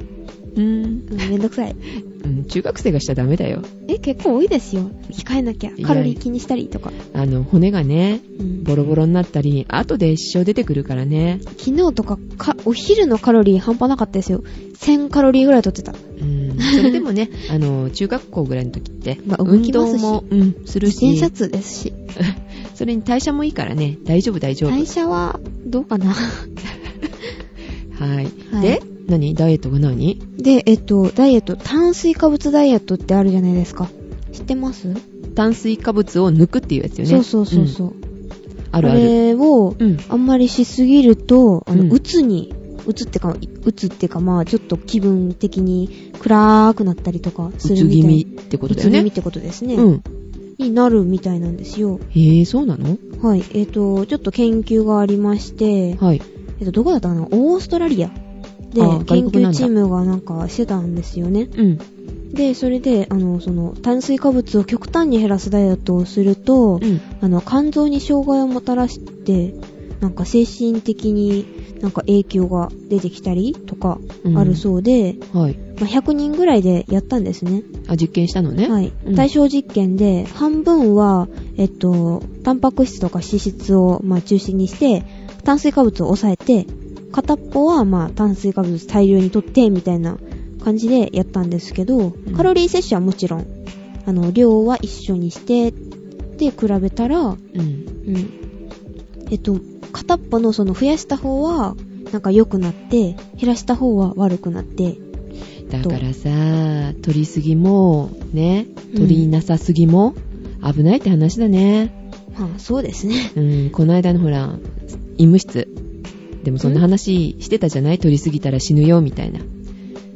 うーん。うん、めんどくさい。うん、中学生がしちゃダメだよ。え、結構多いですよ。控えなきゃ。カロリー気にしたりとか。あの、骨がね、うんボロボロになったり、後で一生出てくるからね。昨日とかか、お昼のカロリー半端なかったですよ。1000カロリーぐらい取ってた。うん。それでもね、あの、中学校ぐらいの時って、まあ動運動も、うん、するし自転車、通ですし。それに代謝もいいからね、大丈夫大丈夫。代謝は、どうかな。はい。はいで、何？ダイエットが何？で、えっと、ダイエット、炭水化物ダイエットってあるじゃないですか。知ってます、炭水化物を抜くっていうやつよね。そうそうそうそう。うんあるある。れを、うん。あんまりしすぎると、あの、うつに、うつってか、うつってか、まあ、ちょっと気分的に暗くなったりとかすうつるみたい気味ってことだよねうつ気味っ。てことですね。うん。になるみたいなんですよ。へえ、そうなの？はい。えっ、と、ちょっと研究がありまして、はい。えっ、と、どこだったかな？オーストラリアで研究チームがなんかしてたんですよね。うん。で、それで、あの、その、炭水化物を極端に減らすダイエットをすると、うん。あの、肝臓に障害をもたらして、なんか精神的になんか影響が出てきたりとかうんあるそうで、はい。まあ、100人ぐらいでやったんですね。あ、実験したのね。はいうん。対象実験で、半分は、えっと、タンパク質とか脂質を、まあ、中心にして、炭水化物を抑えて、片っぽは、まあ、炭水化物大量にとって、みたいな感じでやったんですけど、んカロリー摂取はもちろん、あの、量は一緒にして、で、比べたら、うん。うん。えっと、片っぽのその増やした方は、なんか良くなって、減らした方は悪くなって、だからさ、取りすぎも、ね、うん取りなさすぎも、危ないって話だね。まあ、そうですね。うん、この間のほら、医務室。でもそんな話してたじゃない？取りすぎたら死ぬよ、みたいな。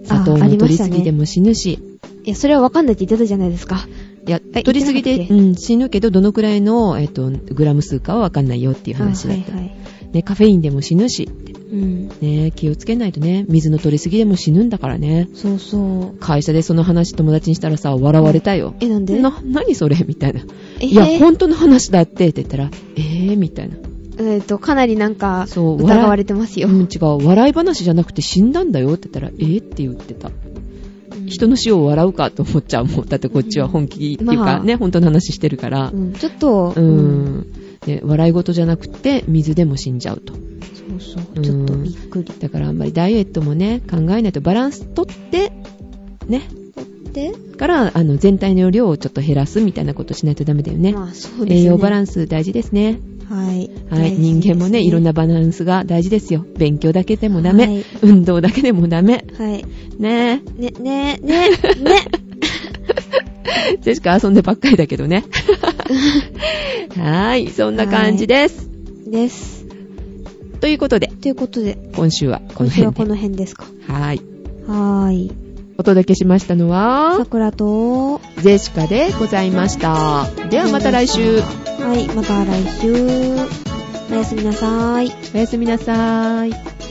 砂糖も取りすぎでも死ぬし。いや、それはわかんないって言ってたじゃないですか。いや、え取りすぎてうん、死ぬけど、どのくらいの、えっと、グラム数かはわかんないよっていう話だった。あはいはい。ね、カフェインでも死ぬし。うん。ね、気をつけないとね、水の取りすぎでも死ぬんだからね。そうそう。会社でその話友達にしたらさ、笑われたよ。え、なんで？な、何それ？みたいな。えいや、本当の話だってって言ったら、えー？みたいな。えっ、と、かなりなんか、疑われてますよ。うん、違う。笑い話じゃなくて死んだんだよって言ったら、えーって言ってた。人の死を笑うかと思っちゃうもん。だってこっちは本気っていうかまあね、本当の話してるからう。ん、ちょっと、う。ん。ね、笑い事じゃなくて、水でも死んじゃうと。そうそう。ちょっとびっくり。だからあんまりダイエットもね、考えないとバランスとって、ね。で、から、あの、全体の量をちょっと減らすみたいなことしないとダメだよね。まあ、そうですね。栄養バランンス大事ですね。はい。はい。人間もね、いろんなバランスが大事ですよ。勉強だけでもダメ。はい運動だけでもダメ。はい。ねね、ね、ね、ね。え。ジェシカ遊んでばっかりだけどね。はーい。そんな感じです。です。ということで、ということで、今週はこの今週はこ辺で。の辺ですか。はーい。はーい。お届けしましたのは、桜と、ジェシカでございました。ではまた来週。はい、また来週。おやすみなさーい。おやすみなさーい。